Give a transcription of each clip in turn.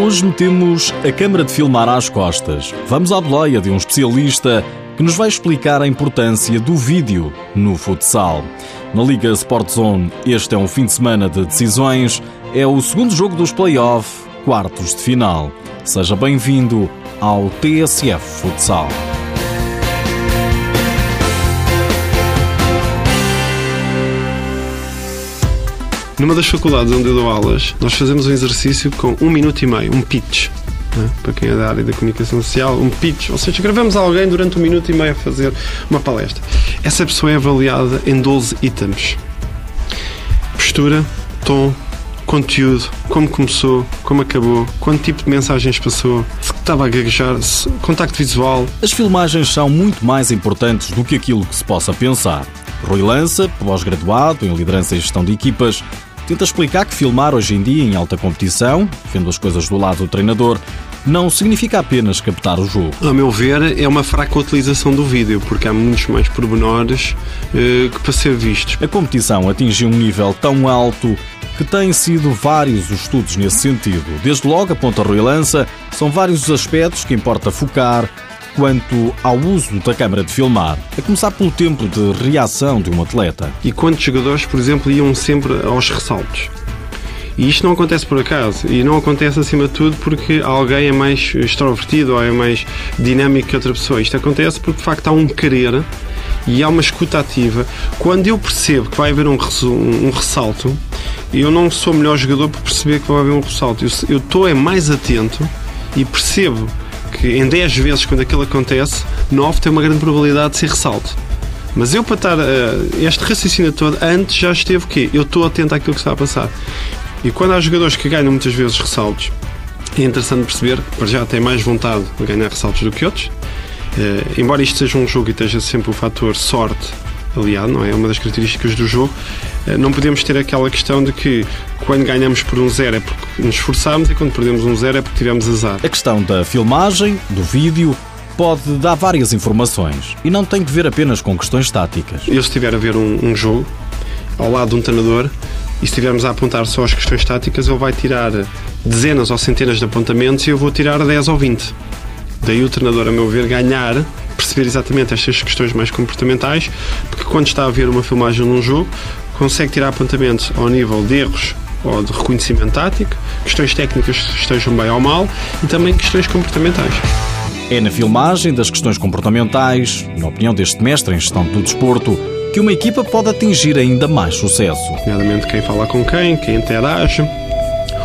Hoje metemos a câmara de filmar às costas. Vamos à boleia de um especialista que nos vai explicar a importância do vídeo no futsal. Na Liga Sport Zone, este é um fim de semana de decisões. É o segundo jogo dos play-off, quartos de final. Seja bem-vindo ao TSF Futsal. Numa das faculdades onde eu dou aulas, nós fazemos um exercício com um minuto e meio, um pitch. Né? Para quem é da área da comunicação social, um pitch. Ou seja, gravamos alguém durante um minuto e meio a fazer uma palestra. Essa pessoa é avaliada em 12 itens: postura, tom, conteúdo, como começou, como acabou, quanto tipo de mensagens passou, se estava a gaguejar, contacto visual. As filmagens são muito mais importantes do que aquilo que se possa pensar. Rui Lança, pós-graduado em liderança e gestão de equipas, tenta explicar que filmar hoje em dia em alta competição, vendo as coisas do lado do treinador, não significa apenas captar o jogo. A meu ver, é uma fraca utilização do vídeo, porque há muitos mais pormenores eh, que para ser vistos. A competição atingiu um nível tão alto que têm sido vários os estudos nesse sentido. Desde logo, aponta Rui Lança, são vários os aspectos que importa focar quanto ao uso da câmara de filmar, a começar pelo tempo de reação de um atleta. E quantos jogadores, por exemplo, iam sempre aos ressaltos? E isto não acontece por acaso. E não acontece, acima de tudo, porque alguém é mais extrovertido ou é mais dinâmico que outra pessoa. Isto acontece porque, de facto, há um querer e há uma escuta ativa. Quando eu percebo que vai haver um, um ressalto, eu não sou o melhor jogador por perceber que vai haver um ressalto. Eu estou é mais atento e percebo que em 10 vezes quando aquilo acontece, 9 tem uma grande probabilidade de ser ressalto. Mas eu para estar uh, este raciocínio todo, antes já esteve o quê? Eu estou atento àquilo que está a passar. E quando há jogadores que ganham muitas vezes ressaltos, é interessante perceber que já têm mais vontade de ganhar ressaltos do que outros. Uh, embora isto seja um jogo e esteja sempre o fator sorte aliado, não é? É uma das características do jogo. Uh, não podemos ter aquela questão de que quando ganhamos por um zero é porque nos esforçámos e quando perdemos um zero é porque tivemos azar. A questão da filmagem, do vídeo, pode dar várias informações e não tem que ver apenas com questões táticas. Eu, se estiver a ver um, um jogo ao lado de um treinador e se estivermos a apontar só as questões táticas, ele vai tirar dezenas ou centenas de apontamentos e eu vou tirar 10 ou 20. Daí o treinador, a meu ver, ganhar, perceber exatamente estas questões mais comportamentais, porque quando está a ver uma filmagem num jogo, consegue tirar apontamentos ao nível de erros ou de reconhecimento tático, questões técnicas estejam bem ou mal e também questões comportamentais. É na filmagem das questões comportamentais, na opinião deste mestre em gestão do desporto, que uma equipa pode atingir ainda mais sucesso. Nomeadamente quem fala com quem, quem interage,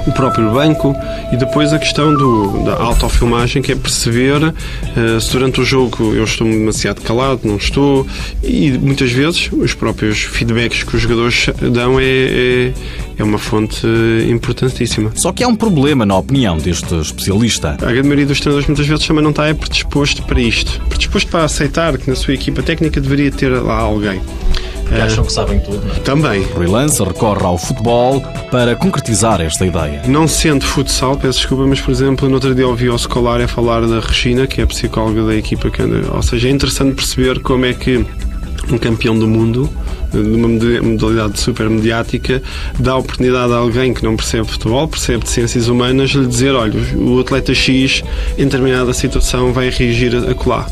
o próprio banco e depois a questão do, da autofilmagem, que é perceber uh, se durante o jogo eu estou demasiado calado, não estou, e muitas vezes os próprios feedbacks que os jogadores dão é, é, é uma fonte importantíssima. Só que há um problema, na opinião deste especialista. A grande maioria dos treinadores muitas vezes também não está é predisposto para isto, predisposto para aceitar que na sua equipa técnica deveria ter lá alguém que acham que sabem tudo. Não é? Também. Rui Lança recorre ao futebol para concretizar esta ideia. Não sendo futsal, peço desculpa, mas por exemplo, no outro dia ouvi ao escolar a falar da Regina, que é a psicóloga da equipa que anda. Ou seja, é interessante perceber como é que um campeão do mundo numa modalidade super mediática, dá a oportunidade a alguém que não percebe futebol, percebe de ciências humanas, lhe dizer: olha, o atleta X, em determinada situação, vai reagir a colar.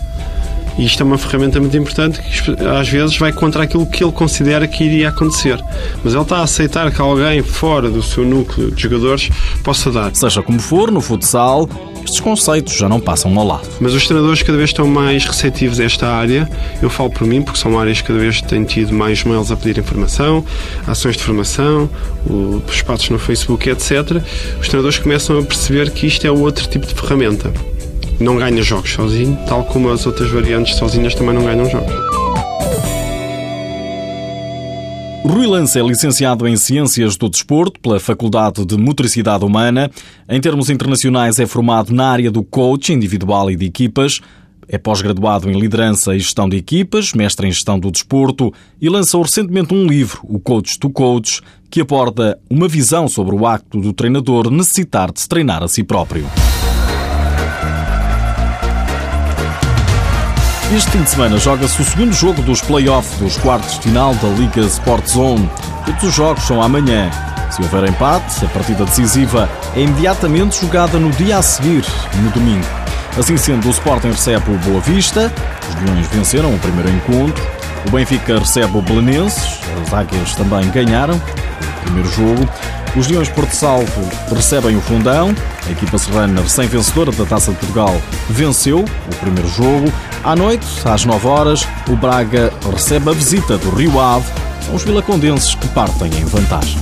E isto é uma ferramenta muito importante que às vezes vai contra aquilo que ele considera que iria acontecer. Mas ele está a aceitar que alguém fora do seu núcleo de jogadores possa dar. Seja como for, no futsal, estes conceitos já não passam ao lado. Mas os treinadores cada vez estão mais receptivos a esta área. Eu falo por mim, porque são áreas que cada vez têm tido mais mails a pedir informação, ações de formação, os espaços no Facebook, etc. Os treinadores começam a perceber que isto é outro tipo de ferramenta não ganha jogos sozinho, tal como as outras variantes sozinhas também não ganham jogos. Rui Lance é licenciado em Ciências do Desporto pela Faculdade de Motricidade Humana. Em termos internacionais, é formado na área do coach individual e de equipas. É pós-graduado em Liderança e Gestão de Equipas, mestre em Gestão do Desporto e lançou recentemente um livro, O Coach to Coach, que aborda uma visão sobre o acto do treinador necessitar de se treinar a si próprio. Este fim de semana joga-se o segundo jogo dos play-offs dos quartos de final da Liga Sport Zone. Todos os jogos são amanhã. Se houver empate, a partida decisiva é imediatamente jogada no dia a seguir, no domingo. Assim sendo, o Sporting recebe o Boa Vista, os Leões venceram o primeiro encontro, o Benfica recebe o Belenenses, as Águias também ganharam o primeiro jogo, os Leões Porto Salvo recebem o Fundão, a equipa serrana recém-vencedora da Taça de Portugal venceu o primeiro jogo. À noite, às 9 horas, o Braga recebe a visita do Rio Ave, são os vilacondenses que partem em vantagem.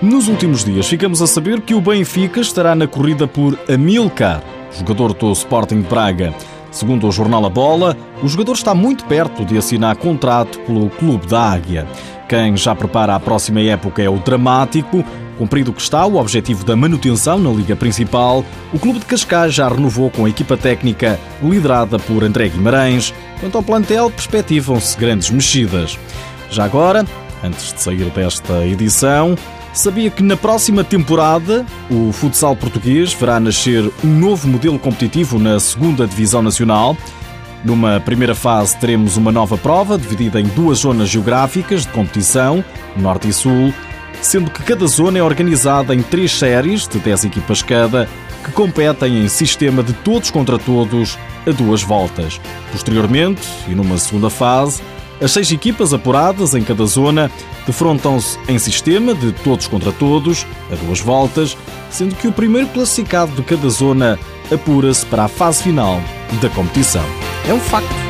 Nos últimos dias ficamos a saber que o Benfica estará na corrida por Amilcar, jogador do Sporting Braga. Segundo o jornal A Bola, o jogador está muito perto de assinar contrato pelo Clube da Águia. Quem já prepara a próxima época é o Dramático. Cumprido que está o objetivo da manutenção na Liga Principal, o Clube de Cascais já renovou com a equipa técnica liderada por André Guimarães. Quanto ao plantel, perspectivam-se grandes mexidas. Já agora, antes de sair desta edição, Sabia que na próxima temporada o futsal português verá nascer um novo modelo competitivo na segunda Divisão Nacional. Numa primeira fase teremos uma nova prova dividida em duas zonas geográficas de competição, Norte e Sul, sendo que cada zona é organizada em três séries de 10 equipas cada, que competem em sistema de todos contra todos a duas voltas. Posteriormente, e numa segunda fase, as seis equipas apuradas em cada zona defrontam-se em sistema de todos contra todos, a duas voltas, sendo que o primeiro classificado de cada zona apura-se para a fase final da competição. É um facto.